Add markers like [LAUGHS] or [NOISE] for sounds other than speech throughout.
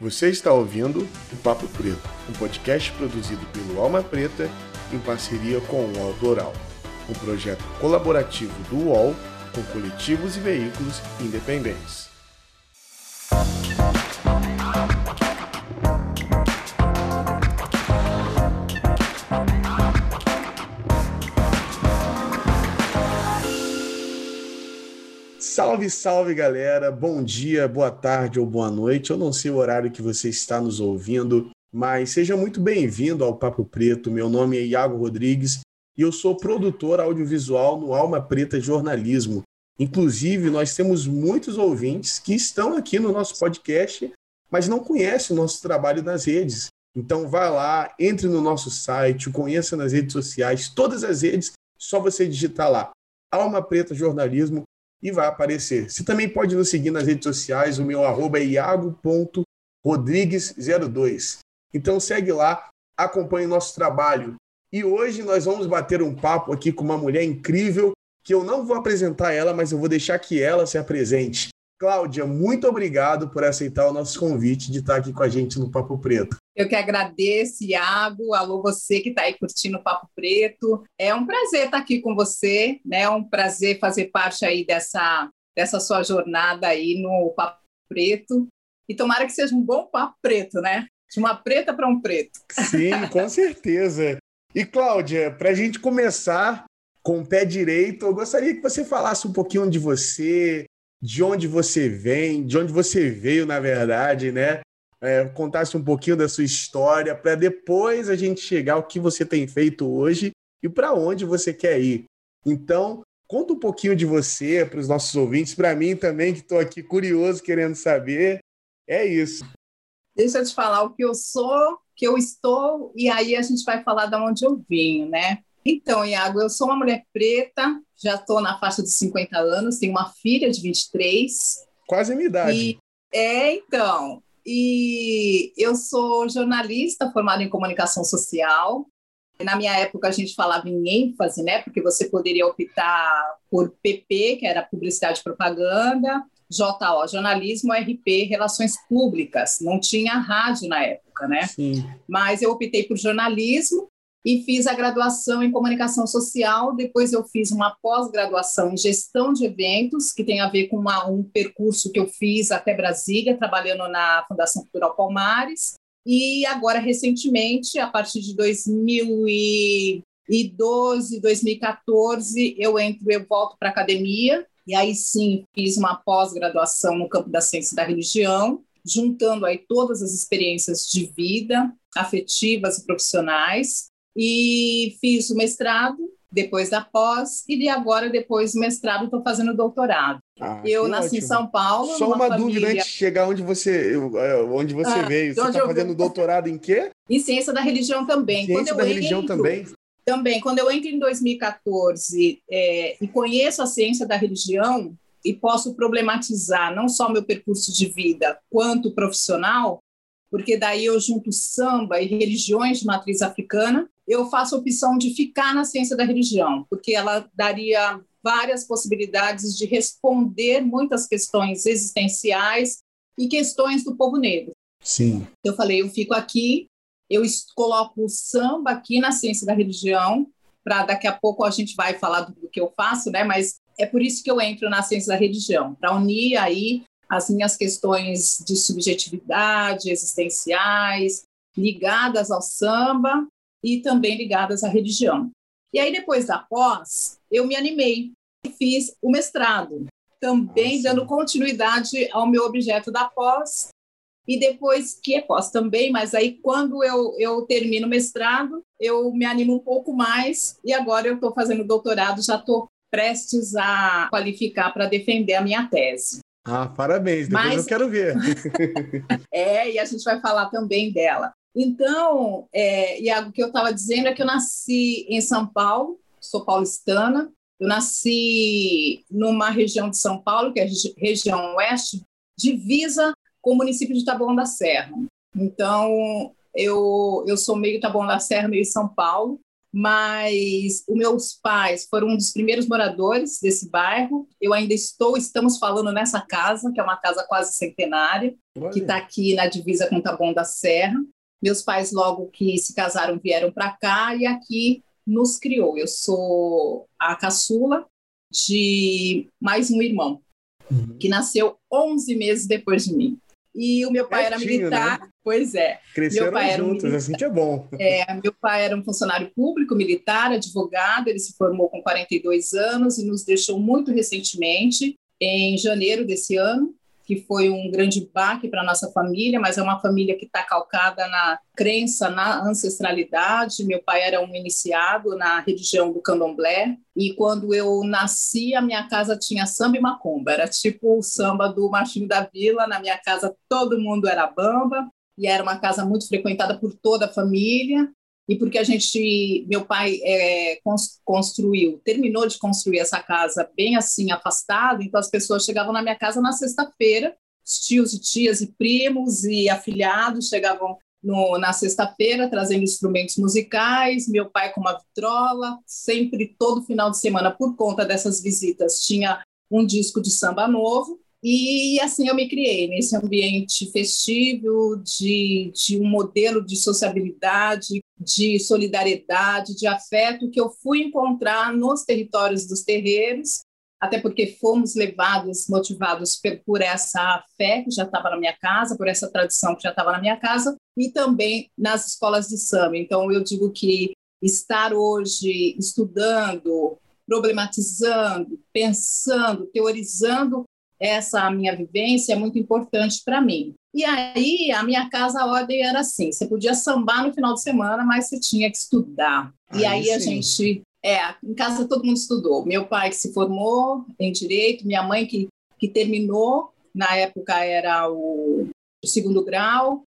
Você está ouvindo o Papo Preto, um podcast produzido pelo Alma Preta em parceria com o UOL Doral, um projeto colaborativo do UOL com coletivos e veículos independentes. Salve, salve galera! Bom dia, boa tarde ou boa noite. Eu não sei o horário que você está nos ouvindo, mas seja muito bem-vindo ao Papo Preto. Meu nome é Iago Rodrigues e eu sou produtor audiovisual no Alma Preta Jornalismo. Inclusive, nós temos muitos ouvintes que estão aqui no nosso podcast, mas não conhecem o nosso trabalho nas redes. Então, vá lá, entre no nosso site, conheça nas redes sociais, todas as redes, só você digitar lá. Alma Preta Jornalismo e vai aparecer. Você também pode nos seguir nas redes sociais, o meu arroba é iago.rodrigues02. Então segue lá, acompanhe o nosso trabalho. E hoje nós vamos bater um papo aqui com uma mulher incrível, que eu não vou apresentar ela, mas eu vou deixar que ela se apresente. Cláudia, muito obrigado por aceitar o nosso convite de estar aqui com a gente no Papo Preto. Eu que agradeço, Iago. Alô, você que está aí curtindo o Papo Preto. É um prazer estar aqui com você, né? É um prazer fazer parte aí dessa, dessa sua jornada aí no Papo Preto. E tomara que seja um bom papo preto, né? De uma preta para um preto. Sim, [LAUGHS] com certeza. E, Cláudia, para a gente começar com o pé direito, eu gostaria que você falasse um pouquinho de você, de onde você vem, de onde você veio, na verdade, né? É, contasse um pouquinho da sua história, para depois a gente chegar ao que você tem feito hoje e para onde você quer ir. Então, conta um pouquinho de você para os nossos ouvintes, para mim também, que estou aqui curioso, querendo saber. É isso. Deixa eu te falar o que eu sou, que eu estou, e aí a gente vai falar de onde eu vim, né? Então, Iago, eu sou uma mulher preta, já estou na faixa de 50 anos, tenho uma filha de 23. Quase a minha idade. E, é, então. E eu sou jornalista formada em comunicação social. Na minha época a gente falava em ênfase, né? Porque você poderia optar por PP, que era publicidade e propaganda, JO, jornalismo, RP, relações públicas. Não tinha rádio na época, né? Sim. Mas eu optei por jornalismo e fiz a graduação em comunicação social. Depois eu fiz uma pós-graduação em gestão de eventos, que tem a ver com uma, um percurso que eu fiz até Brasília, trabalhando na Fundação Cultural Palmares. E agora, recentemente, a partir de 2012, 2014, eu entro, eu volto para a academia. E aí sim, fiz uma pós-graduação no campo da ciência da religião, juntando aí todas as experiências de vida, afetivas e profissionais e fiz o mestrado depois da pós e de agora depois do mestrado estou fazendo doutorado. Ah, eu nasci ótimo. em São Paulo. Só uma família... dúvida antes de chegar onde você é, onde você ah, veio. Você está fazendo doutorado em quê? Em ciência da religião também. Ciência da religião entro, também. Também. Quando eu entro em 2014 é, e conheço a ciência da religião e posso problematizar não só meu percurso de vida quanto profissional, porque daí eu junto samba e religiões de matriz africana eu faço a opção de ficar na ciência da religião, porque ela daria várias possibilidades de responder muitas questões existenciais e questões do povo negro. Sim. Eu falei, eu fico aqui, eu coloco o samba aqui na ciência da religião, para daqui a pouco a gente vai falar do que eu faço, né? Mas é por isso que eu entro na ciência da religião, para unir aí as minhas questões de subjetividade, existenciais, ligadas ao samba e também ligadas à religião. E aí, depois da pós, eu me animei e fiz o mestrado, também Nossa. dando continuidade ao meu objeto da pós. E depois que é pós também, mas aí quando eu, eu termino o mestrado, eu me animo um pouco mais e agora eu estou fazendo doutorado, já estou prestes a qualificar para defender a minha tese. Ah, parabéns, depois Mas... eu quero ver. [LAUGHS] é, e a gente vai falar também dela. Então, é, Iago, o que eu estava dizendo é que eu nasci em São Paulo, sou paulistana, eu nasci numa região de São Paulo, que é a região oeste, divisa com o município de Taboão da Serra. Então, eu, eu sou meio Taboão da Serra, meio São Paulo. mas os meus pais foram um dos primeiros moradores desse bairro. Eu ainda estou, estamos falando nessa casa, que é uma casa quase centenária, Olha. que está aqui na divisa com Taboão da Serra. Meus pais, logo que se casaram, vieram para cá e aqui nos criou. Eu sou a caçula de mais um irmão, uhum. que nasceu 11 meses depois de mim. E o meu pai era militar, né? pois é. Cresceram meu pai juntos, um assim que é bom. É, meu pai era um funcionário público, militar, advogado, ele se formou com 42 anos e nos deixou muito recentemente, em janeiro desse ano que foi um grande baque para nossa família, mas é uma família que está calcada na crença, na ancestralidade. Meu pai era um iniciado na religião do candomblé, e quando eu nasci, a minha casa tinha samba e macumba, era tipo o samba do Martinho da Vila. Na minha casa, todo mundo era bamba, e era uma casa muito frequentada por toda a família e porque a gente, meu pai é, construiu, terminou de construir essa casa bem assim afastado, então as pessoas chegavam na minha casa na sexta-feira, os tios e tias e primos e afilhados chegavam no, na sexta-feira trazendo instrumentos musicais, meu pai com uma vitrola, sempre todo final de semana por conta dessas visitas tinha um disco de samba novo e assim eu me criei nesse ambiente festivo, de, de um modelo de sociabilidade, de solidariedade, de afeto que eu fui encontrar nos territórios dos terreiros, até porque fomos levados, motivados por essa fé que já estava na minha casa, por essa tradição que já estava na minha casa, e também nas escolas de samba. Então eu digo que estar hoje estudando, problematizando, pensando, teorizando essa minha vivência é muito importante para mim. E aí, a minha casa, a ordem era assim: você podia sambar no final de semana, mas você tinha que estudar. Aí e aí sim. a gente. É, em casa todo mundo estudou. Meu pai que se formou em direito, minha mãe que, que terminou, na época era o, o segundo grau,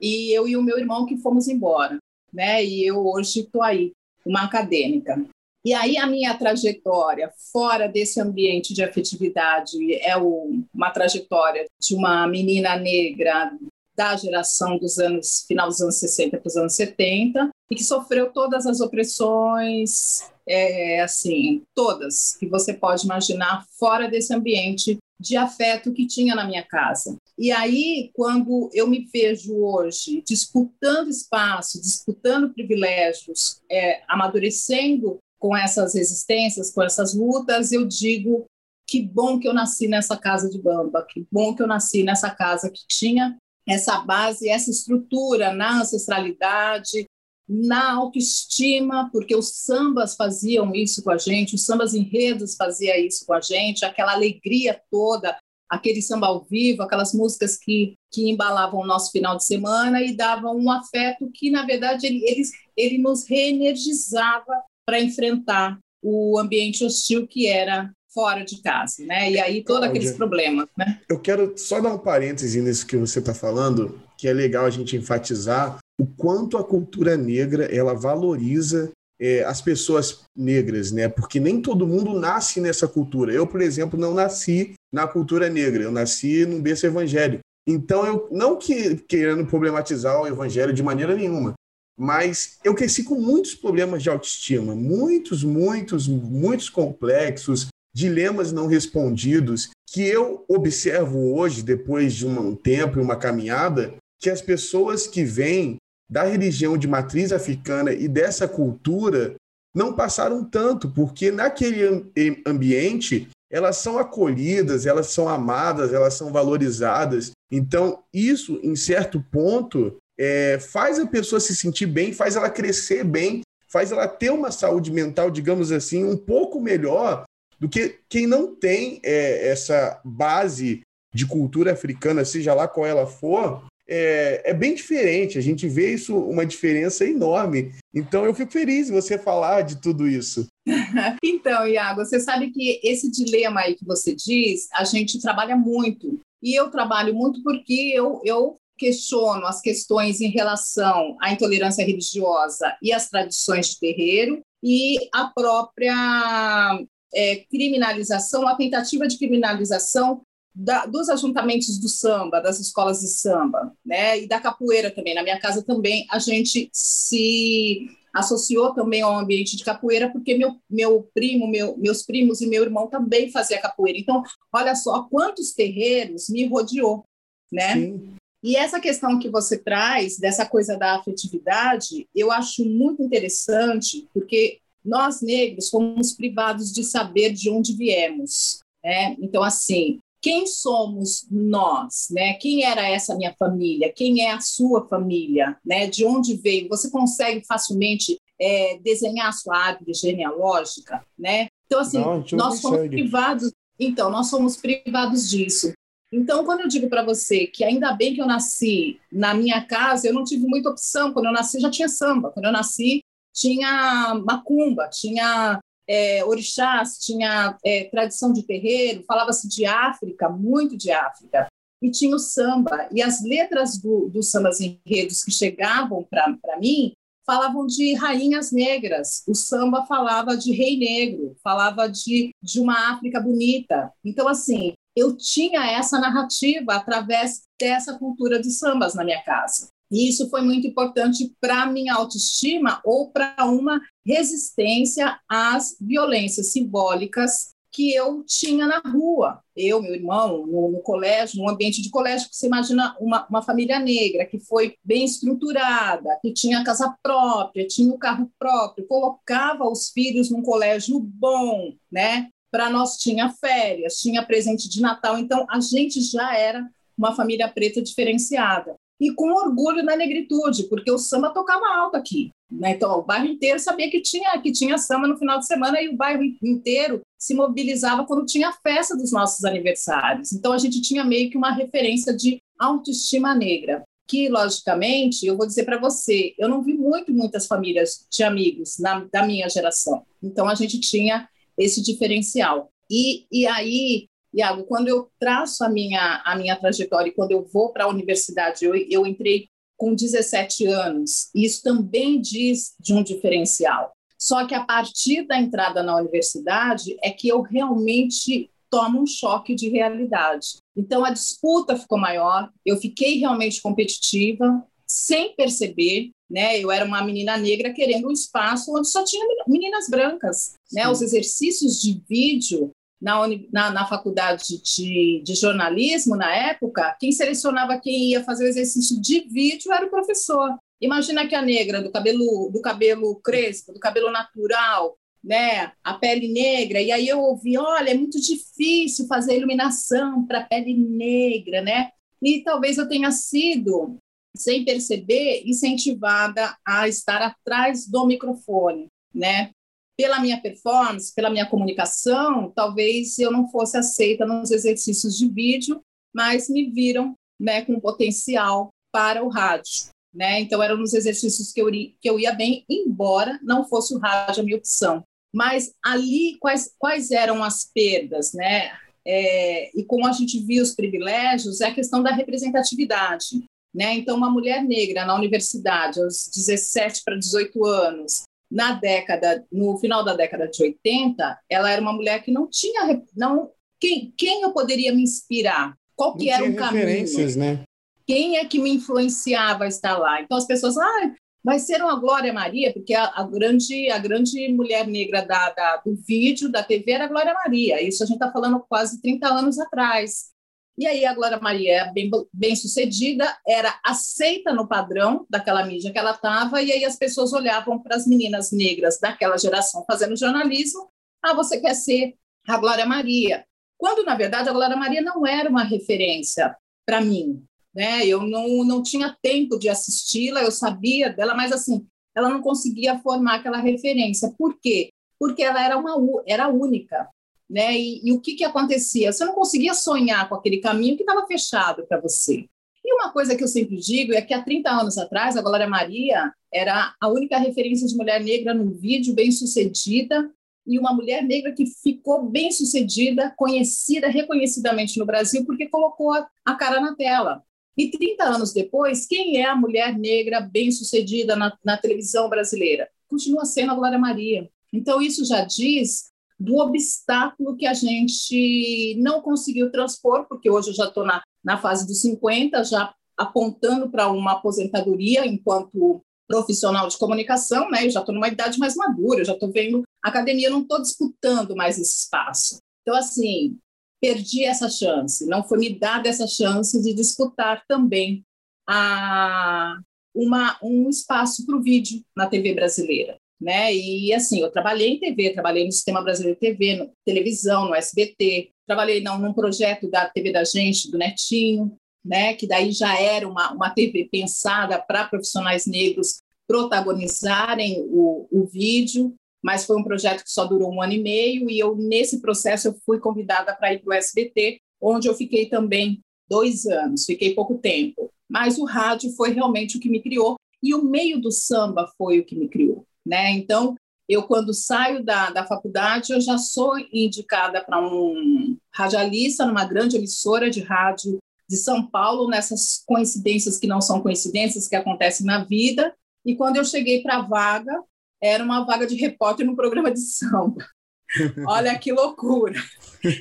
e eu e o meu irmão que fomos embora. Né? E eu hoje estou aí, uma acadêmica. E aí a minha trajetória fora desse ambiente de afetividade é o, uma trajetória de uma menina negra da geração dos anos final dos anos 60 para os anos 70 e que sofreu todas as opressões, é, assim, todas que você pode imaginar fora desse ambiente de afeto que tinha na minha casa. E aí, quando eu me vejo hoje disputando espaço, disputando privilégios, é, amadurecendo com essas resistências, com essas lutas, eu digo que bom que eu nasci nessa casa de Bamba, que bom que eu nasci nessa casa que tinha essa base, essa estrutura na ancestralidade, na autoestima, porque os sambas faziam isso com a gente, os sambas enredos faziam isso com a gente, aquela alegria toda, aquele samba ao vivo, aquelas músicas que, que embalavam o nosso final de semana e davam um afeto que, na verdade, ele, ele, ele nos reenergizava para enfrentar o ambiente hostil que era fora de casa, né? E aí todos aqueles problemas, né? Eu quero só dar um parêntese nisso que você está falando, que é legal a gente enfatizar o quanto a cultura negra ela valoriza é, as pessoas negras, né? Porque nem todo mundo nasce nessa cultura. Eu, por exemplo, não nasci na cultura negra. Eu nasci num berço evangélico. Então, eu não que querendo problematizar o evangelho de maneira nenhuma, mas eu cresci com muitos problemas de autoestima, muitos, muitos, muitos complexos, dilemas não respondidos, que eu observo hoje, depois de um tempo e uma caminhada, que as pessoas que vêm da religião de matriz africana e dessa cultura não passaram tanto, porque naquele ambiente elas são acolhidas, elas são amadas, elas são valorizadas. Então, isso, em certo ponto, é, faz a pessoa se sentir bem, faz ela crescer bem, faz ela ter uma saúde mental, digamos assim, um pouco melhor do que quem não tem é, essa base de cultura africana, seja lá qual ela for, é, é, bem diferente. A gente vê isso, uma diferença enorme. Então, eu fico feliz em você falar de tudo isso. [LAUGHS] então, Iago, você sabe que esse dilema aí que você diz, a gente trabalha muito. E eu trabalho muito porque eu, eu questiono as questões em relação à intolerância religiosa e às tradições de terreiro e a própria é, criminalização, a tentativa de criminalização da, dos ajuntamentos do samba, das escolas de samba, né, e da capoeira também. Na minha casa também a gente se associou também ao ambiente de capoeira, porque meu, meu primo, meu, meus primos e meu irmão também faziam capoeira. Então, olha só quantos terreiros me rodeou, né? Sim. E essa questão que você traz, dessa coisa da afetividade, eu acho muito interessante, porque nós negros fomos privados de saber de onde viemos. Né? Então, assim, quem somos nós, né? Quem era essa minha família? Quem é a sua família, né? De onde veio? Você consegue facilmente é, desenhar a sua árvore genealógica, né? Então assim, não, nós somos privados. Então nós somos privados disso. Então quando eu digo para você que ainda bem que eu nasci na minha casa, eu não tive muita opção. Quando eu nasci já tinha samba. Quando eu nasci tinha macumba, tinha é, orixás, tinha é, tradição de terreiro, falava-se de África, muito de África, e tinha o samba. E as letras do, dos sambas enredos que chegavam para mim falavam de rainhas negras, o samba falava de rei negro, falava de, de uma África bonita. Então, assim, eu tinha essa narrativa através dessa cultura de sambas na minha casa. E isso foi muito importante para a minha autoestima ou para uma resistência às violências simbólicas que eu tinha na rua. Eu, meu irmão, no, no colégio, no ambiente de colégio, você imagina uma, uma família negra que foi bem estruturada, que tinha casa própria, tinha o carro próprio, colocava os filhos num colégio bom, né? Para nós tinha férias, tinha presente de Natal, então a gente já era uma família preta diferenciada e com orgulho na negritude, porque o samba tocava alto aqui. Né? Então, o bairro inteiro sabia que tinha, que tinha samba no final de semana e o bairro inteiro se mobilizava quando tinha a festa dos nossos aniversários. Então, a gente tinha meio que uma referência de autoestima negra. Que, logicamente, eu vou dizer para você, eu não vi muito, muitas famílias de amigos na, da minha geração. Então, a gente tinha esse diferencial. E, e aí, Iago, quando eu traço a minha, a minha trajetória e quando eu vou para a universidade, eu, eu entrei com 17 anos, e isso também diz de um diferencial. Só que a partir da entrada na universidade é que eu realmente tomo um choque de realidade. Então a disputa ficou maior, eu fiquei realmente competitiva, sem perceber, né? Eu era uma menina negra querendo um espaço onde só tinha meninas brancas, né? Os exercícios de vídeo na, na, na faculdade de, de, jornalismo, na época, quem selecionava quem ia fazer o exercício de vídeo era o professor. Imagina que a negra do cabelo, do cabelo crespo, do cabelo natural, né, a pele negra, e aí eu ouvi, olha, é muito difícil fazer iluminação para pele negra, né? E talvez eu tenha sido, sem perceber, incentivada a estar atrás do microfone, né? pela minha performance, pela minha comunicação, talvez eu não fosse aceita nos exercícios de vídeo, mas me viram né, com potencial para o rádio. Né? Então, eram nos exercícios que eu, que eu ia bem, embora não fosse o rádio a minha opção. Mas ali, quais, quais eram as perdas? Né? É, e como a gente viu os privilégios, é a questão da representatividade. Né? Então, uma mulher negra na universidade, aos 17 para 18 anos, na década, no final da década de 80, ela era uma mulher que não tinha, não, quem, quem eu poderia me inspirar? Qual que não era o caminho? Né? Quem é que me influenciava a estar lá? Então as pessoas, ah, vai ser uma Glória Maria, porque a, a grande, a grande mulher negra da, da, do vídeo, da TV, era a Glória Maria. Isso a gente está falando quase 30 anos atrás. E aí a Glória Maria, é bem, bem sucedida, era aceita no padrão daquela mídia que ela estava, e aí as pessoas olhavam para as meninas negras daquela geração fazendo jornalismo, ah, você quer ser a Glória Maria. Quando, na verdade, a Glória Maria não era uma referência para mim. Né? Eu não, não tinha tempo de assisti-la, eu sabia dela, mas assim, ela não conseguia formar aquela referência. Por quê? Porque ela era, uma, era única né? E, e o que, que acontecia? Você não conseguia sonhar com aquele caminho que estava fechado para você. E uma coisa que eu sempre digo é que há 30 anos atrás, a Glória Maria era a única referência de mulher negra no vídeo, bem-sucedida, e uma mulher negra que ficou bem-sucedida, conhecida reconhecidamente no Brasil, porque colocou a cara na tela. E 30 anos depois, quem é a mulher negra bem-sucedida na, na televisão brasileira? Continua sendo a Glória Maria. Então, isso já diz do obstáculo que a gente não conseguiu transpor, porque hoje eu já estou na, na fase dos 50, já apontando para uma aposentadoria enquanto profissional de comunicação, né? Eu já estou numa idade mais madura, eu já estou vendo academia, não estou disputando mais esse espaço. Então, assim, perdi essa chance, não foi me dada essa chance de disputar também a, uma, um espaço para o vídeo na TV brasileira. Né? E assim, eu trabalhei em TV, trabalhei no Sistema Brasileiro de TV, no, televisão, no SBT, trabalhei não, num projeto da TV da Gente, do Netinho, né? que daí já era uma, uma TV pensada para profissionais negros protagonizarem o, o vídeo, mas foi um projeto que só durou um ano e meio, e eu, nesse processo, eu fui convidada para ir para o SBT, onde eu fiquei também dois anos, fiquei pouco tempo. Mas o rádio foi realmente o que me criou, e o meio do samba foi o que me criou. Né? Então, eu, quando saio da, da faculdade, eu já sou indicada para um radialista numa grande emissora de rádio de São Paulo, nessas coincidências que não são coincidências, que acontecem na vida. E quando eu cheguei para a vaga, era uma vaga de repórter no programa de samba. [LAUGHS] Olha que loucura!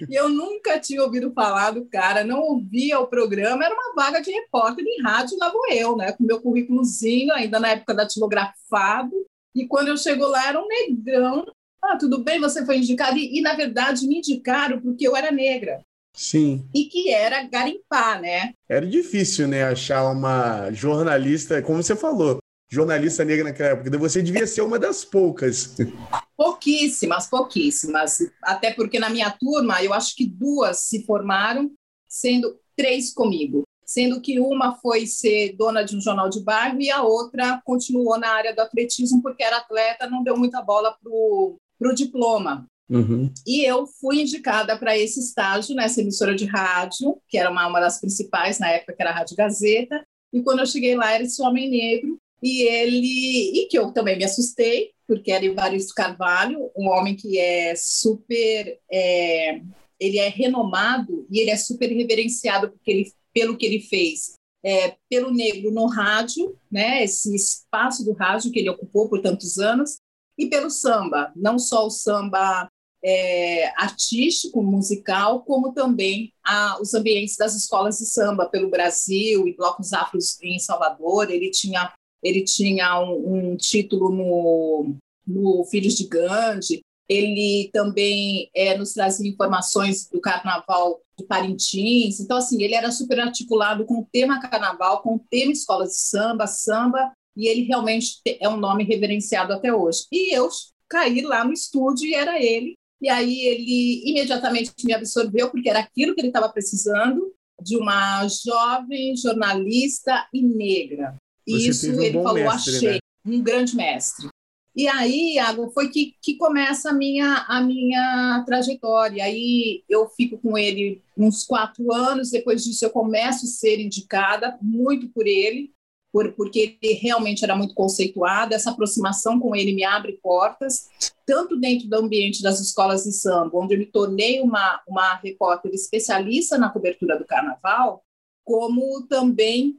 E eu nunca tinha ouvido falar do cara, não ouvia o programa, era uma vaga de repórter em rádio, lá vou eu, né? Com meu currículozinho, ainda na época datilografado. E quando eu chego lá, era um negrão. Ah, tudo bem, você foi indicado. E, e na verdade, me indicaram porque eu era negra. Sim. E que era garimpar, né? Era difícil, né, achar uma jornalista, como você falou, jornalista negra naquela época. Você devia ser uma das poucas. Pouquíssimas, pouquíssimas. Até porque na minha turma, eu acho que duas se formaram, sendo três comigo. Sendo que uma foi ser dona de um jornal de bairro e a outra continuou na área do atletismo, porque era atleta, não deu muita bola para o diploma. Uhum. E eu fui indicada para esse estágio nessa emissora de rádio, que era uma, uma das principais na época, que era a Rádio Gazeta. E quando eu cheguei lá, era esse homem negro e ele e que eu também me assustei porque era Evaristo Carvalho um homem que é super é, ele é renomado e ele é super reverenciado porque ele, pelo que ele fez é, pelo negro no rádio né esse espaço do rádio que ele ocupou por tantos anos e pelo samba não só o samba é, artístico, musical, como também a, os ambientes das escolas de samba pelo Brasil e blocos afros em Salvador. Ele tinha ele tinha um, um título no, no Filhos de Gandhi, ele também é, nos trazia informações do carnaval de Parintins. Então, assim, ele era super articulado com o tema carnaval, com o tema escolas de samba, samba, e ele realmente é um nome reverenciado até hoje. E eu caí lá no estúdio e era ele. E aí ele imediatamente me absorveu, porque era aquilo que ele estava precisando, de uma jovem jornalista e negra. Você Isso um ele falou, mestre, achei, né? um grande mestre. E aí, Iago, foi que, que começa a minha, a minha trajetória. Aí eu fico com ele uns quatro anos, depois disso eu começo a ser indicada muito por ele, por, porque ele realmente era muito conceituado. Essa aproximação com ele me abre portas, tanto dentro do ambiente das escolas de samba, onde eu me tornei uma, uma repórter especialista na cobertura do carnaval, como também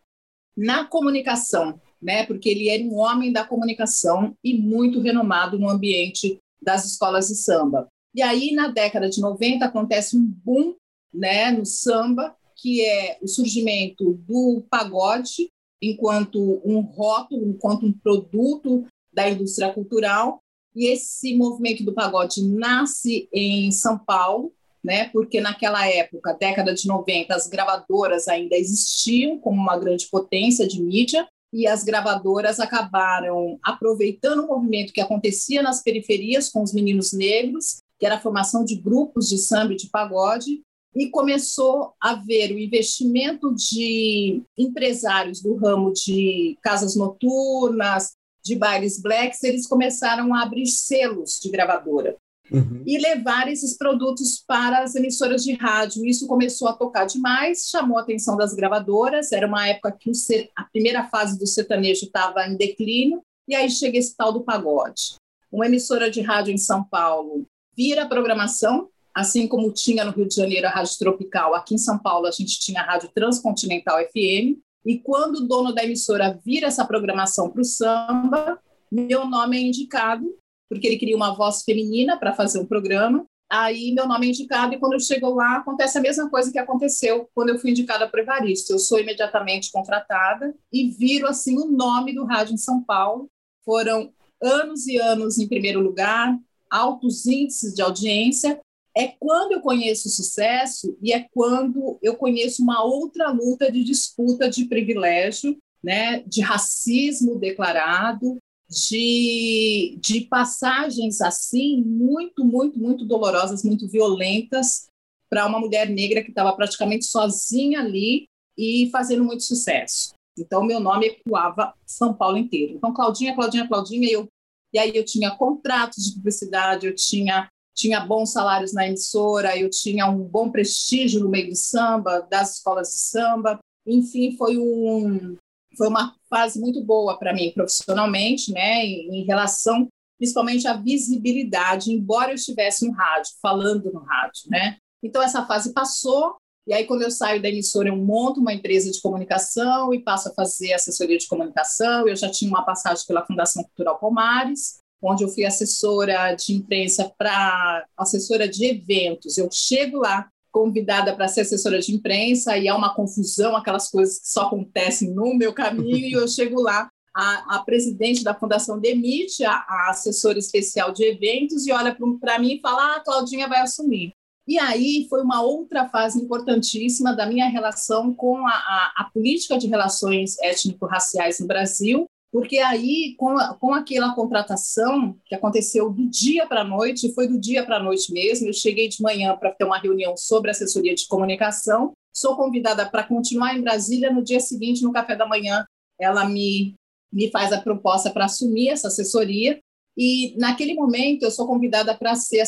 na comunicação, né? Porque ele era um homem da comunicação e muito renomado no ambiente das escolas de samba. E aí, na década de 90, acontece um boom né, no samba, que é o surgimento do pagode enquanto um rótulo, enquanto um produto da indústria cultural. E esse movimento do pagode nasce em São Paulo, né? Porque naquela época, década de 90, as gravadoras ainda existiam como uma grande potência de mídia e as gravadoras acabaram aproveitando o movimento que acontecia nas periferias com os meninos negros, que era a formação de grupos de samba e de pagode, e começou a ver o investimento de empresários do ramo de casas noturnas, de bailes blacks, eles começaram a abrir selos de gravadora uhum. e levar esses produtos para as emissoras de rádio. Isso começou a tocar demais, chamou a atenção das gravadoras. Era uma época que a primeira fase do sertanejo estava em declínio, e aí chega esse tal do pagode. Uma emissora de rádio em São Paulo vira a programação, assim como tinha no Rio de Janeiro a Rádio Tropical, aqui em São Paulo a gente tinha a Rádio Transcontinental FM. E quando o dono da emissora vira essa programação para o samba, meu nome é indicado porque ele queria uma voz feminina para fazer um programa. aí meu nome é indicado e quando eu chego lá acontece a mesma coisa que aconteceu quando eu fui indicada para Evaristo. Eu sou imediatamente contratada e viro assim o nome do rádio em São Paulo. Foram anos e anos em primeiro lugar, altos índices de audiência. É quando eu conheço o sucesso e é quando eu conheço uma outra luta de disputa de privilégio, né, de racismo declarado, de, de passagens assim muito, muito, muito dolorosas, muito violentas para uma mulher negra que estava praticamente sozinha ali e fazendo muito sucesso. Então, meu nome ecoava São Paulo inteiro. Então, Claudinha, Claudinha, Claudinha, eu, e aí eu tinha contratos de publicidade, eu tinha, tinha bons salários na emissora, eu tinha um bom prestígio no meio do samba, das escolas de samba. Enfim, foi um, foi uma fase muito boa para mim profissionalmente, né, em, relação principalmente à visibilidade, embora eu estivesse no rádio, falando no rádio, né? Então essa fase passou e aí quando eu saio da emissora eu monto uma empresa de comunicação e passo a fazer assessoria de comunicação. Eu já tinha uma passagem pela Fundação Cultural Palmares, onde eu fui assessora de imprensa para assessora de eventos. Eu chego lá convidada para ser assessora de imprensa e é uma confusão, aquelas coisas que só acontecem no meu caminho, e eu [LAUGHS] chego lá, a, a presidente da fundação demite a, a, assessora especial de eventos e olha para mim e fala: ah, a Claudinha vai assumir. E aí foi uma outra fase importantíssima da minha relação com a, a, a política de relações étnico-raciais no Brasil, porque aí, com, com aquela contratação que aconteceu do dia para a noite, foi do dia para a noite mesmo, eu cheguei de manhã para ter uma reunião sobre assessoria de comunicação, sou convidada para continuar em Brasília, no dia seguinte, no café da manhã, ela me, me faz a proposta para assumir essa assessoria, e naquele momento eu sou convidada para ser a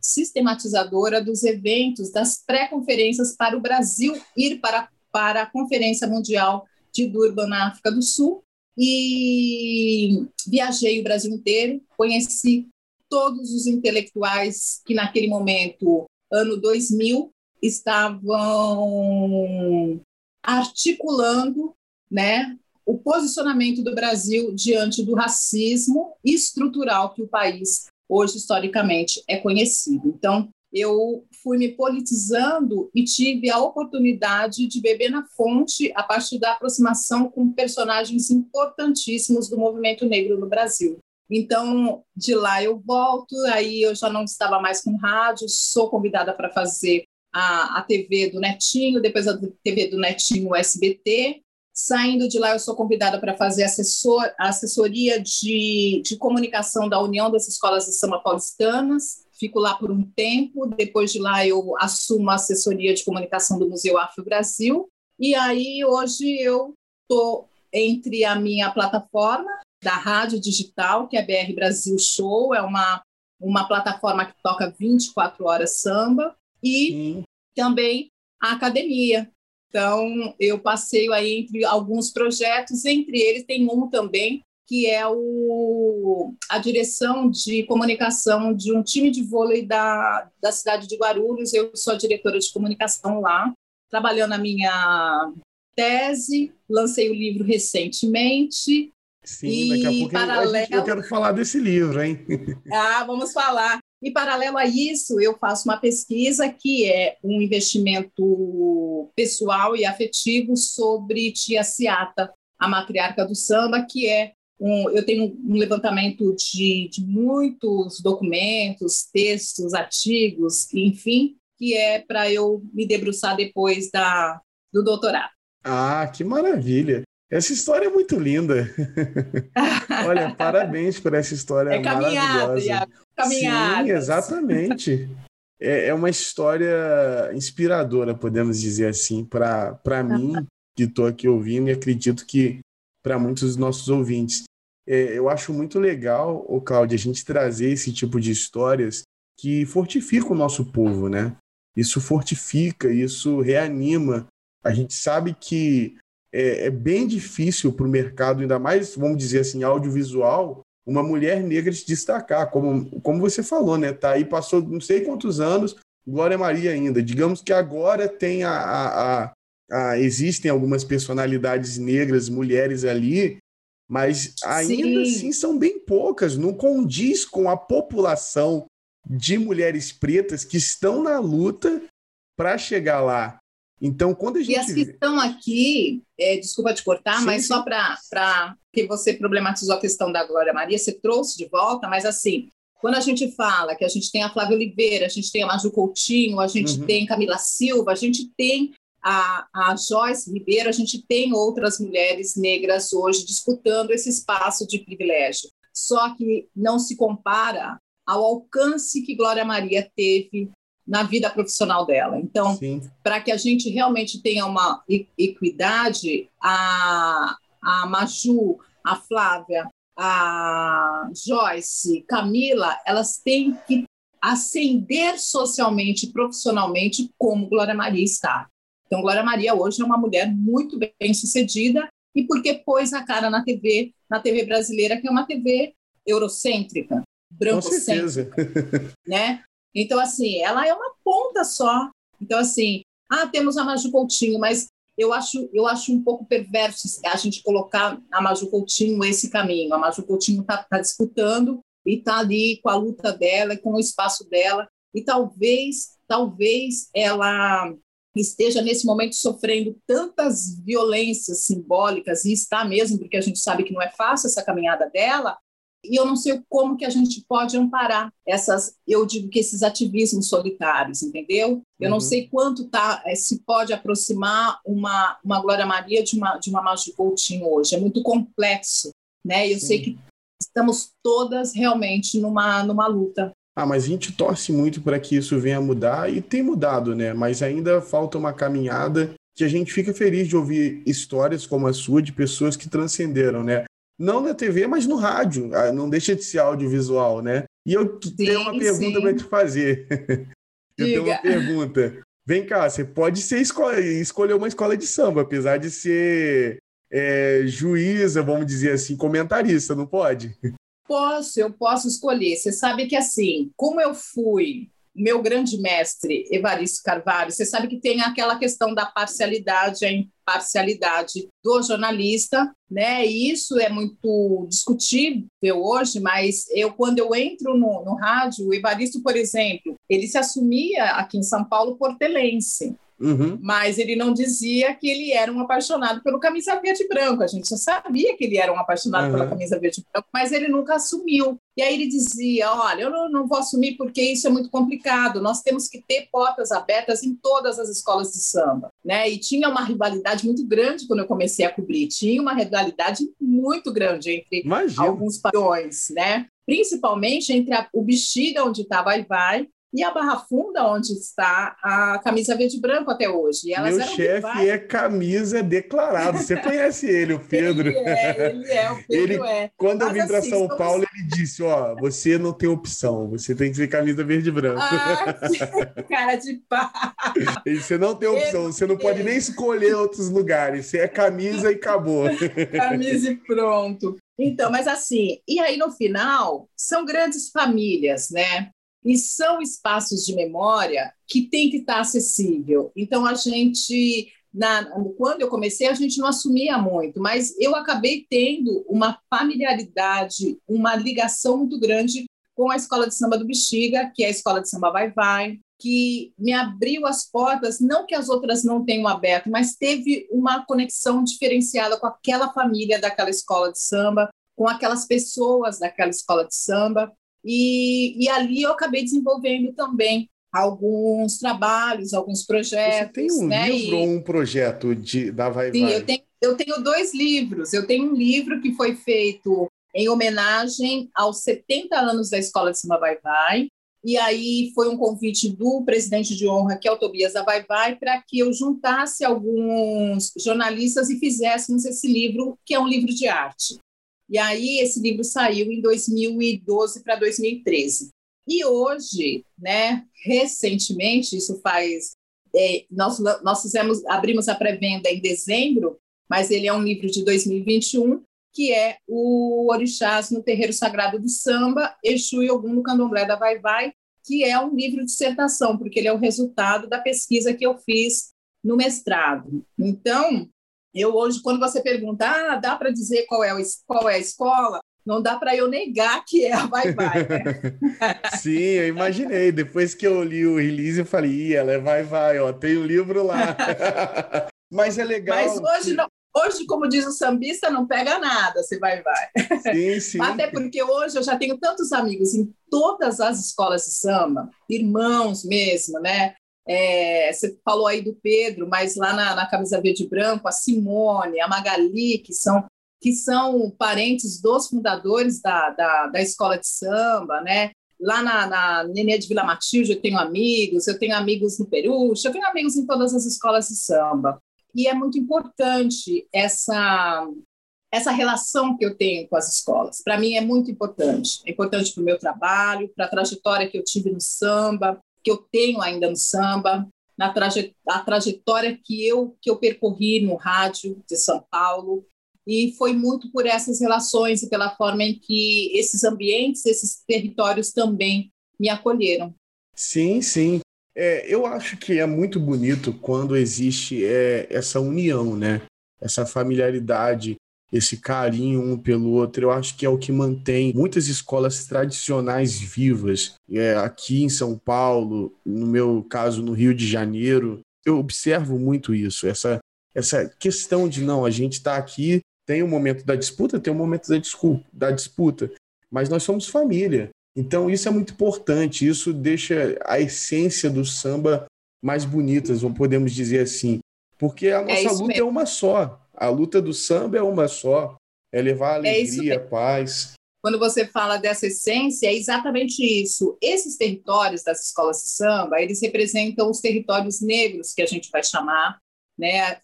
sistematizadora dos eventos, das pré-conferências para o Brasil ir para, para a Conferência Mundial de Durban na África do Sul, e viajei o Brasil inteiro, conheci todos os intelectuais que naquele momento, ano 2000, estavam articulando, né, o posicionamento do Brasil diante do racismo estrutural que o país hoje historicamente é conhecido. Então, eu fui me politizando e tive a oportunidade de beber na fonte a partir da aproximação com personagens importantíssimos do movimento negro no Brasil. Então, de lá eu volto, aí eu já não estava mais com rádio, sou convidada para fazer a, a TV do Netinho, depois a TV do Netinho SBT. Saindo de lá, eu sou convidada para fazer assessor, a assessoria de, de comunicação da União das Escolas de Samba Paulistanas, fico lá por um tempo, depois de lá eu assumo a assessoria de comunicação do Museu Afro Brasil, e aí hoje eu estou entre a minha plataforma da rádio digital, que é a BR Brasil Show, é uma, uma plataforma que toca 24 horas samba, e também a academia. Então, eu passeio aí entre alguns projetos, entre eles tem um também que é o, a direção de comunicação de um time de vôlei da, da cidade de Guarulhos. Eu sou a diretora de comunicação lá, trabalhando a minha tese, lancei o livro recentemente. Sim, e daqui a pouco paralelo... eu, quero falar desse livro, hein? [LAUGHS] Ah, vamos falar. E paralelo a isso, eu faço uma pesquisa que é um investimento pessoal e afetivo sobre Tia Ciata, a matriarca do samba, que é um, eu tenho um levantamento de, de muitos documentos, textos, artigos, enfim, que é para eu me debruçar depois da, do doutorado. Ah, que maravilha! Essa história é muito linda. [LAUGHS] Olha, parabéns por essa história é caminhada, maravilhosa. Caminhada. Sim, exatamente. É, é uma história inspiradora, podemos dizer assim, para mim, que estou aqui ouvindo, e acredito que para muitos dos nossos ouvintes. É, eu acho muito legal, o Cláudio, a gente trazer esse tipo de histórias que fortificam o nosso povo, né? Isso fortifica, isso reanima. A gente sabe que é, é bem difícil para o mercado, ainda mais, vamos dizer assim, audiovisual, uma mulher negra se destacar, como, como você falou, né? Tá aí, passou não sei quantos anos, Glória Maria ainda. Digamos que agora tem a, a, a ah, existem algumas personalidades negras, mulheres ali, mas ainda Sim. assim são bem poucas, não condiz com a população de mulheres pretas que estão na luta para chegar lá. Então, quando a gente. E as que estão aqui, é, desculpa te cortar, sim, mas sim. só para que você problematizou a questão da Glória Maria, você trouxe de volta, mas assim, quando a gente fala que a gente tem a Flávia Oliveira, a gente tem a Maju Coutinho, a gente uhum. tem Camila Silva, a gente tem a, a Joyce Ribeiro, a gente tem outras mulheres negras hoje disputando esse espaço de privilégio. Só que não se compara ao alcance que Glória Maria teve na vida profissional dela. Então, para que a gente realmente tenha uma equidade, a, a Maju, a Flávia, a Joyce, Camila, elas têm que ascender socialmente, profissionalmente, como Glória Maria está. Então, Glória Maria hoje é uma mulher muito bem sucedida e porque pôs a cara na TV, na TV brasileira, que é uma TV eurocêntrica, brancocêntrica, [LAUGHS] né? Então, assim, ela é uma ponta só. Então, assim, ah, temos a Maju Coutinho, mas eu acho, eu acho um pouco perverso a gente colocar a Maju Coutinho esse caminho. A Maju Coutinho está tá disputando e está ali com a luta dela, com o espaço dela, e talvez, talvez ela esteja nesse momento sofrendo tantas violências simbólicas, e está mesmo, porque a gente sabe que não é fácil essa caminhada dela, e eu não sei como que a gente pode amparar essas, eu digo que esses ativismos solitários, entendeu? Eu uhum. não sei quanto tá, eh, se pode aproximar uma, uma Glória Maria de uma, de uma Maju Coutinho hoje, é muito complexo, né? Eu Sim. sei que estamos todas realmente numa, numa luta ah, mas a gente torce muito para que isso venha a mudar e tem mudado, né? Mas ainda falta uma caminhada que a gente fica feliz de ouvir histórias como a sua de pessoas que transcenderam, né? Não na TV, mas no rádio. Ah, não deixa de ser audiovisual, né? E eu sim, tenho uma pergunta para te fazer. [LAUGHS] eu tenho uma pergunta. Vem cá, você pode ser escolher, escolher uma escola de samba, apesar de ser é, juíza, vamos dizer assim, comentarista, não pode? Posso, eu posso escolher. Você sabe que assim, como eu fui meu grande mestre Evaristo Carvalho, você sabe que tem aquela questão da parcialidade, a imparcialidade do jornalista, né? E isso é muito discutível hoje, mas eu quando eu entro no, no rádio, o Evaristo, por exemplo, ele se assumia aqui em São Paulo portelense. Uhum. Mas ele não dizia que ele era um apaixonado pelo camisa verde e branco. A gente já sabia que ele era um apaixonado uhum. pela camisa verde e branco, mas ele nunca assumiu. E aí ele dizia: Olha, eu não, não, vou assumir porque isso é muito complicado. Nós temos que ter portas abertas em todas as escolas de samba. Né? E tinha uma rivalidade muito grande quando eu comecei a cobrir. Tinha uma rivalidade muito grande entre Imagina. alguns padrões, né? principalmente entre a, o Bexiga, onde estava Vai Vai, e a Barra Funda, onde está a camisa verde e branco até hoje. Meu chefe é camisa declarado. Você conhece ele, o [LAUGHS] Pedro? Ele é, ele é, o Pedro ele, é. Quando Mas eu vim para assim, São Paulo, ele disse: Ó, você não tem opção, você tem que ser camisa verde e branco. Ah, [LAUGHS] cara de pá. Você não tem opção, você não pode nem escolher outros lugares. Você é camisa e acabou. [LAUGHS] Camisa e pronto. Então, mas assim, e aí no final, são grandes famílias, né? E são espaços de memória que tem que estar acessível. Então, a gente, na, quando eu comecei, a gente não assumia muito, mas eu acabei tendo uma familiaridade, uma ligação muito grande com a Escola de Samba do Bexiga, que é a Escola de Samba Vai Vai, que me abriu as portas, não que as outras não tenham aberto, mas teve uma conexão diferenciada com aquela família daquela escola de samba, com aquelas pessoas daquela escola de samba. E, e ali eu acabei desenvolvendo também alguns trabalhos, alguns projetos. Você tem um né? livro e... ou um projeto de, da Vai Sim, Vai? Eu tenho, eu tenho dois livros. Eu tenho um livro que foi feito em homenagem aos 70 anos da Escola de Samba Vai Vai, e aí foi um convite do presidente de honra, que é o Tobias da Vai Vai, para que eu juntasse alguns jornalistas e fizéssemos esse livro, que é um livro de arte. E aí esse livro saiu em 2012 para 2013. E hoje, né, recentemente, isso faz é, nós nós fizemos abrimos a pré-venda em dezembro, mas ele é um livro de 2021 que é o Orixás no Terreiro Sagrado do Samba, Exu e Ogum no Candomblé da Vai Vai, que é um livro de dissertação, porque ele é o resultado da pesquisa que eu fiz no mestrado. Então, eu hoje, quando você pergunta, ah, dá para dizer qual é, qual é a escola? não dá para eu negar que é a Vai Vai. Né? [LAUGHS] Sim, eu imaginei. Depois que eu li o release, eu falei, ela é Vai Vai, ó, tem o um livro lá. [LAUGHS] Mas é legal. Mas hoje, que... não, hoje, como diz o sambista, não pega nada, você vai, vai. Sim, sim. Até porque hoje eu já tenho tantos amigos em todas as escolas de samba, irmãos mesmo, né? É, você falou aí do Pedro, mas lá na, na Camisa Verde e Branco, a Simone, a Magali, que são que são parentes dos fundadores da, da, da escola de samba, né? Lá na, na Nenê de Vila Matilde eu tenho amigos, eu tenho amigos no Peru, eu tenho amigos em todas as escolas de samba. E é muito importante essa, essa relação que eu tenho com as escolas. Para mim é muito importante. É importante para o meu trabalho, para a trajetória que eu tive no samba, que eu tenho ainda no samba, na traje, a trajetória que eu, que eu percorri no rádio de São Paulo, e foi muito por essas relações e pela forma em que esses ambientes, esses territórios também me acolheram. Sim, sim. É, eu acho que é muito bonito quando existe é, essa união, né? Essa familiaridade, esse carinho um pelo outro. Eu acho que é o que mantém muitas escolas tradicionais vivas. É, aqui em São Paulo, no meu caso, no Rio de Janeiro, eu observo muito isso. Essa, essa questão de não, a gente está aqui tem o um momento da disputa, tem o um momento da, desculpa, da disputa, mas nós somos família. Então isso é muito importante, isso deixa a essência do samba mais bonita, ou podemos dizer assim, porque a é nossa é luta mesmo. é uma só. A luta do samba é uma só, é levar é alegria, é paz. Quando você fala dessa essência, é exatamente isso. Esses territórios das escolas de samba, eles representam os territórios negros que a gente vai chamar, né,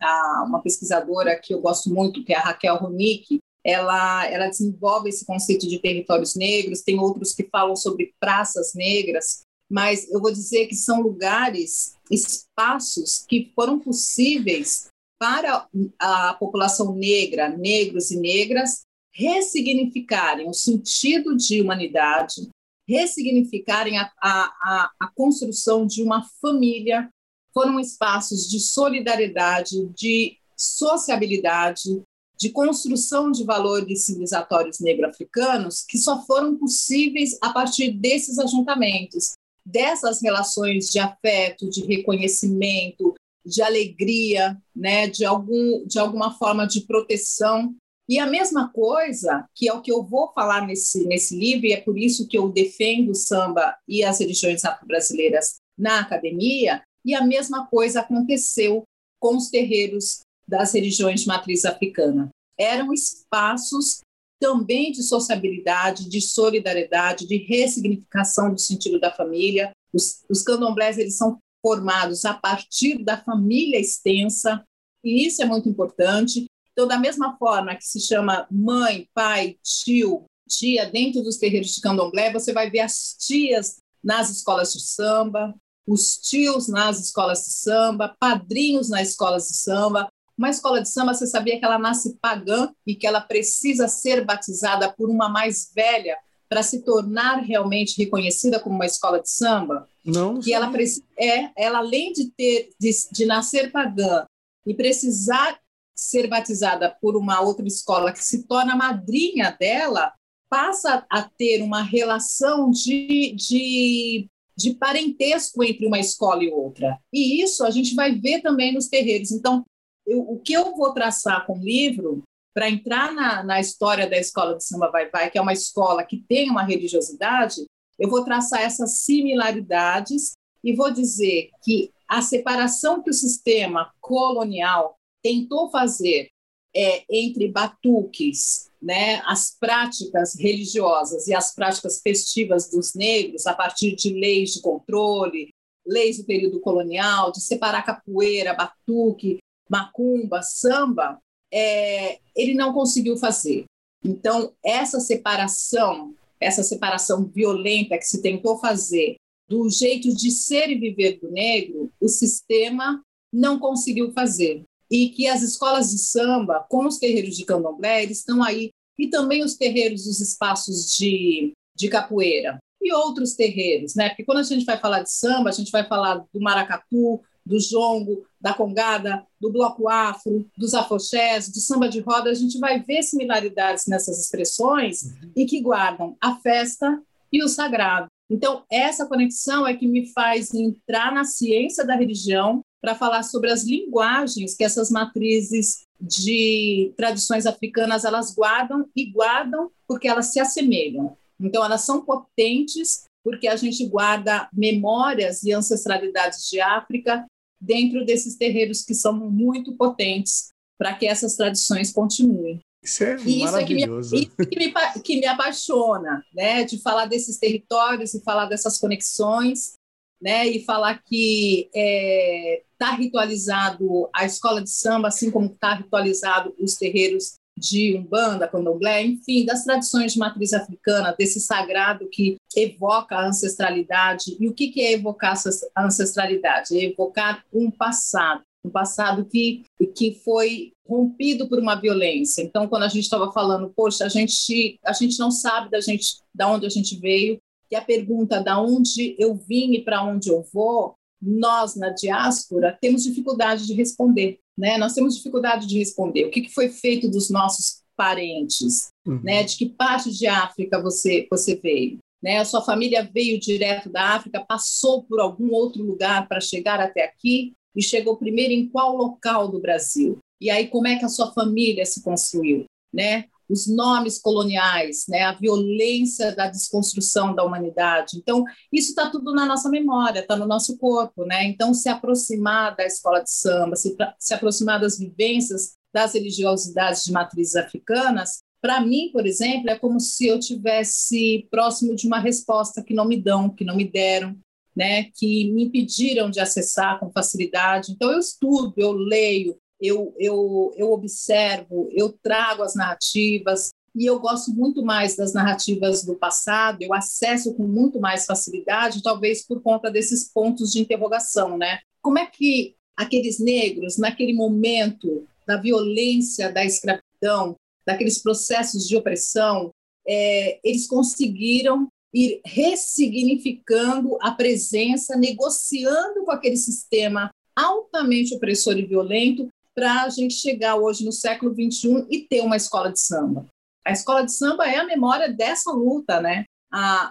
uma pesquisadora que eu gosto muito, que é a Raquel Ronick, ela, ela desenvolve esse conceito de territórios negros, tem outros que falam sobre praças negras, mas eu vou dizer que são lugares, espaços que foram possíveis para a população negra, negros e negras, ressignificarem o sentido de humanidade, ressignificarem a, a, a, construção de uma família foram espaços de solidariedade, de sociabilidade, de construção de valores civilizatórios negro-africanos que só foram possíveis a partir desses ajuntamentos, dessas relações de afeto, de reconhecimento, de alegria, né, de, algum, de alguma forma de proteção. E a mesma coisa, que é o que eu vou falar nesse, nesse livro, e é por isso que eu defendo o samba e as religiões afro-brasileiras na academia, e a mesma coisa aconteceu com os terreiros das religiões de matriz africana. Eram espaços também de sociabilidade, de solidariedade, de ressignificação do sentido da família. Os, os candomblés eles são formados a partir da família extensa, e isso é muito importante. Então, da mesma forma que se chama mãe, pai, tio, tia dentro dos terreiros de candomblé, você vai ver as tias nas escolas de samba, os tios nas escolas de samba, padrinhos nas escolas de samba. Uma escola de samba, você sabia que ela nasce pagã e que ela precisa ser batizada por uma mais velha para se tornar realmente reconhecida como uma escola de samba? Não. Que ela é, ela além de ter de, de nascer pagã e precisar ser batizada por uma outra escola que se torna madrinha dela, passa a ter uma relação de, de de parentesco entre uma escola e outra. E isso a gente vai ver também nos terreiros. Então, eu, o que eu vou traçar com o livro, para entrar na, na história da escola de samba Vai Vai, que é uma escola que tem uma religiosidade, eu vou traçar essas similaridades e vou dizer que a separação que o sistema colonial tentou fazer é, entre batuques, né, as práticas religiosas e as práticas festivas dos negros a partir de leis de controle, leis do período colonial, de separar capoeira, batuque, macumba, samba, é, ele não conseguiu fazer. Então, essa separação, essa separação violenta que se tentou fazer do jeito de ser e viver do negro, o sistema não conseguiu fazer. E que as escolas de samba, com os terreiros de candomblé, estão aí, e também os terreiros dos espaços de, de capoeira. E outros terreiros, né? Porque quando a gente vai falar de samba, a gente vai falar do maracatu, do jongo, da congada, do bloco afro, dos afoxés, do samba de roda, a gente vai ver similaridades nessas expressões uhum. e que guardam a festa e o sagrado. Então, essa conexão é que me faz entrar na ciência da religião para falar sobre as linguagens que essas matrizes de tradições africanas elas guardam e guardam porque elas se assemelham. Então, elas são potentes porque a gente guarda memórias e ancestralidades de África dentro desses terreiros que são muito potentes para que essas tradições continuem. Isso é e isso é que me, isso que me, que me apaixona, né? De falar desses territórios e falar dessas conexões, né? E falar que está é, tá ritualizado a escola de samba, assim como está ritualizado os terreiros de Umbanda, Candomblé, enfim, das tradições de matriz africana, desse sagrado que evoca a ancestralidade. E o que é evocar a ancestralidade? É evocar um passado, um passado que, que foi rompido por uma violência. Então, quando a gente estava falando, poxa, a gente, a gente não sabe da gente, da onde a gente veio, e a pergunta da onde eu vim e para onde eu vou, nós na diáspora temos dificuldade de responder, né? Nós temos dificuldade de responder. O que, que foi feito dos nossos parentes, uhum. né? De que parte de África você você veio? Né? A sua família veio direto da África, passou por algum outro lugar para chegar até aqui e chegou primeiro em qual local do Brasil? E aí como é que a sua família se construiu, né? Os nomes coloniais, né, a violência da desconstrução da humanidade. Então, isso está tudo na nossa memória, está no nosso corpo. Né? Então, se aproximar da escola de samba, se, se aproximar das vivências das religiosidades de matrizes africanas, para mim, por exemplo, é como se eu tivesse próximo de uma resposta que não me dão, que não me deram, né, que me impediram de acessar com facilidade. Então, eu estudo, eu leio, eu, eu, eu observo, eu trago as narrativas, e eu gosto muito mais das narrativas do passado, eu acesso com muito mais facilidade, talvez por conta desses pontos de interrogação, né? Como é que aqueles negros, naquele momento da violência da escravidão, daqueles processos de opressão, é, eles conseguiram ir ressignificando a presença, negociando com aquele sistema altamente opressor e violento para a gente chegar hoje no século XXI e ter uma escola de samba. A escola de samba é a memória dessa luta, né?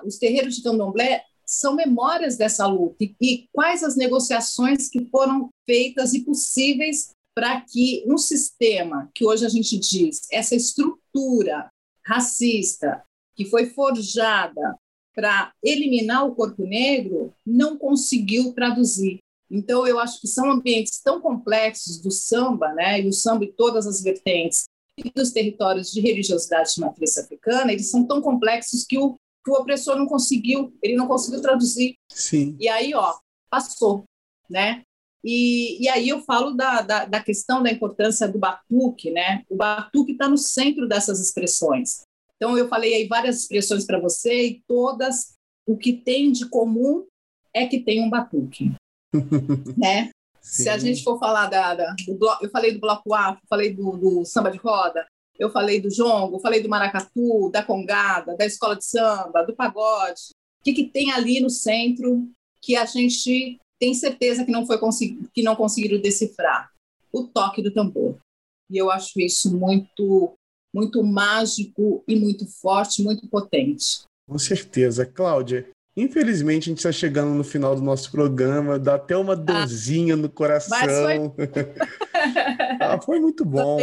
Os terreiros de candomblé são memórias dessa luta e, e quais as negociações que foram feitas e possíveis para que um sistema que hoje a gente diz, essa estrutura racista que foi forjada para eliminar o corpo negro, não conseguiu traduzir então, eu acho que são ambientes tão complexos do samba, né, e o samba e todas as vertentes, e dos territórios de religiosidade de matriz africana, eles são tão complexos que o, que o opressor não conseguiu, ele não conseguiu traduzir. Sim. E aí, ó, passou, né? E, e aí eu falo da, da, da questão da importância do batuque, né? O batuque está no centro dessas expressões. Então, eu falei aí várias expressões para você e todas, o que tem de comum é que tem um batuque. Né? [LAUGHS] Se a gente for falar da, da, do bloco, eu falei do bloco afro, falei do, do, samba de roda, eu falei do jongo, falei do maracatu, da congada, da escola de samba, do pagode. O que, que tem ali no centro que a gente tem certeza que não foi que não conseguiram decifrar? O toque do tambor. E eu acho isso muito muito mágico e muito forte, muito potente. Com certeza, Cláudia. Infelizmente, a gente está chegando no final do nosso programa, dá até uma ah. dorzinha ah, no coração. Foi... [LAUGHS] ah, foi muito bom.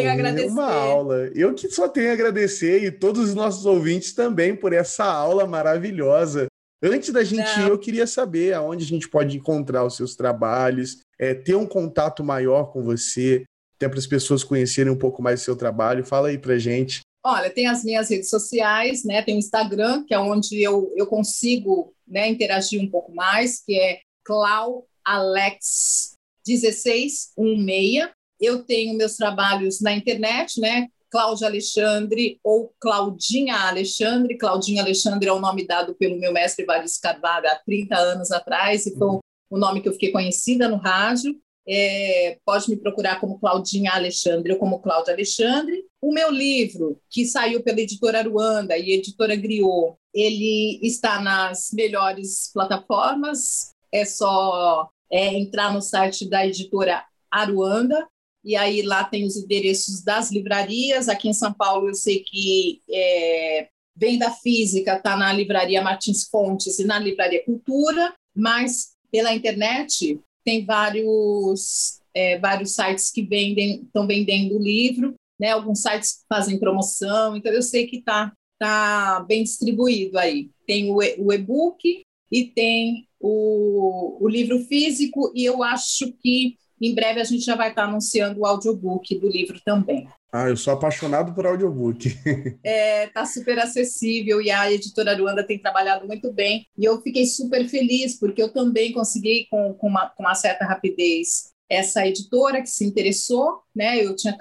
Uma aula. Eu que só tenho a agradecer e todos os nossos ouvintes também por essa aula maravilhosa. Antes da gente Não. ir, eu queria saber aonde a gente pode encontrar os seus trabalhos, é, ter um contato maior com você, até para as pessoas conhecerem um pouco mais do seu trabalho. Fala aí para gente. Olha, tem as minhas redes sociais, né? Tem o Instagram, que é onde eu, eu consigo né, interagir um pouco mais, que é claualex1616. Eu tenho meus trabalhos na internet, né? Cláudia Alexandre ou Claudinha Alexandre. Claudinha Alexandre é o nome dado pelo meu mestre Valis Carvalho há 30 anos atrás, e foi o nome que eu fiquei conhecida no rádio. É, pode me procurar como Claudinha Alexandre ou como Cláudia Alexandre. O meu livro, que saiu pela editora Aruanda e editora Griot, ele está nas melhores plataformas. É só é entrar no site da editora Aruanda, e aí lá tem os endereços das livrarias. Aqui em São Paulo eu sei que é, venda física está na livraria Martins Fontes e na livraria Cultura, mas pela internet tem vários é, vários sites que vendem estão vendendo o livro, né? Alguns sites fazem promoção, então eu sei que está tá bem distribuído aí. Tem o, e-book e tem o, o livro físico e eu acho que em breve a gente já vai estar anunciando o audiobook do livro também. Ah, eu sou apaixonado por audiobook. [LAUGHS] é, tá super acessível e a editora Aruanda tem trabalhado muito bem. E eu fiquei super feliz, porque eu também consegui, com, com, uma, com uma certa rapidez, essa editora que se interessou, né? Eu, tinha,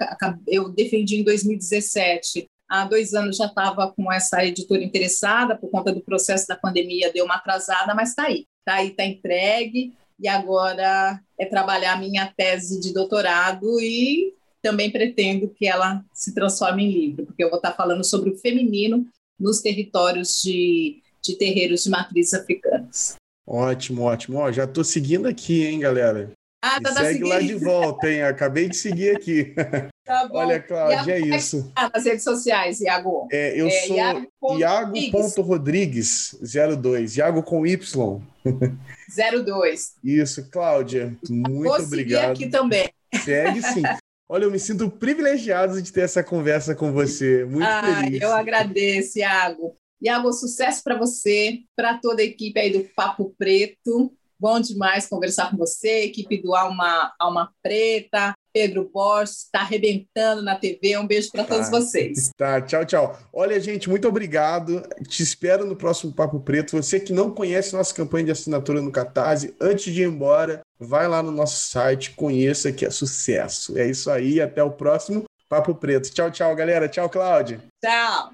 eu defendi em 2017 há dois anos já estava com essa editora interessada, por conta do processo da pandemia, deu uma atrasada, mas está aí, está aí, está entregue e agora é trabalhar minha tese de doutorado e também pretendo que ela se transforme em livro, porque eu vou estar falando sobre o feminino nos territórios de, de terreiros de matrizes africanas. Ótimo, ótimo. Ó, já estou seguindo aqui, hein, galera? Ah, tá, tá segue seguindo. lá de volta, hein? Acabei de seguir aqui. [LAUGHS] Tá bom. Olha, Cláudia, é isso. Tá nas redes sociais, Iago. É, eu é, sou Iago.rodrigues, 02. Iago com Y. [LAUGHS] 02. Isso, Cláudia. Muito Vou obrigado. aqui também. Segue sim. [LAUGHS] Olha, eu me sinto privilegiado de ter essa conversa com você. Muito ah, feliz. Eu agradeço, Iago. Iago, sucesso para você, para toda a equipe aí do Papo Preto. Bom demais conversar com você, equipe do Alma, Alma Preta, Pedro Borges, está arrebentando na TV. Um beijo para todos tá. vocês. Tá, tchau, tchau. Olha, gente, muito obrigado. Te espero no próximo Papo Preto. Você que não conhece nossa campanha de assinatura no Catarse, antes de ir embora, vai lá no nosso site, conheça que é sucesso. É isso aí, até o próximo Papo Preto. Tchau, tchau, galera. Tchau, Cláudia. Tchau.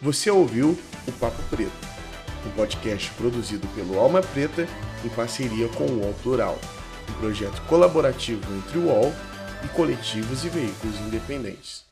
Você ouviu o Papo Preto, um podcast produzido pelo Alma Preta em parceria com o UOL Plural, um projeto colaborativo entre o UOL e coletivos e veículos independentes.